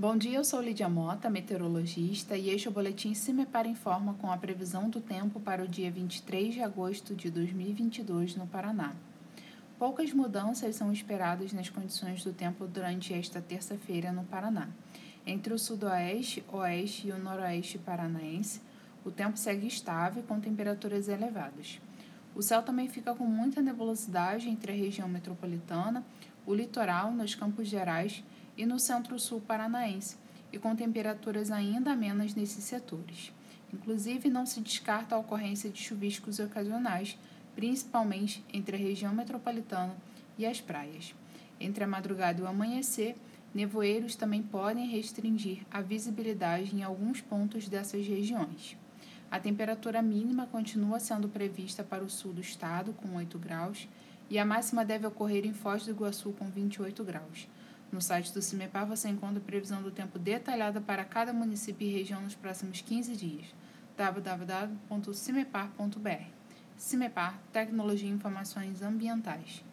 Bom dia, eu sou Lídia Mota, meteorologista, e este é o boletim Cimepar Informa com a previsão do tempo para o dia 23 de agosto de 2022 no Paraná. Poucas mudanças são esperadas nas condições do tempo durante esta terça-feira no Paraná. Entre o sudoeste, oeste e o noroeste paranaense, o tempo segue estável com temperaturas elevadas. O céu também fica com muita nebulosidade entre a região metropolitana, o litoral, nos Campos Gerais e no centro-sul paranaense, e com temperaturas ainda amenas nesses setores. Inclusive, não se descarta a ocorrência de chuviscos ocasionais, principalmente entre a região metropolitana e as praias. Entre a madrugada e o amanhecer, nevoeiros também podem restringir a visibilidade em alguns pontos dessas regiões. A temperatura mínima continua sendo prevista para o sul do estado, com 8 graus, e a máxima deve ocorrer em Foz do Iguaçu, com 28 graus. No site do CIMEPAR você encontra previsão do tempo detalhada para cada município e região nos próximos 15 dias. www.cimepar.br CIMEPAR Tecnologia e Informações Ambientais.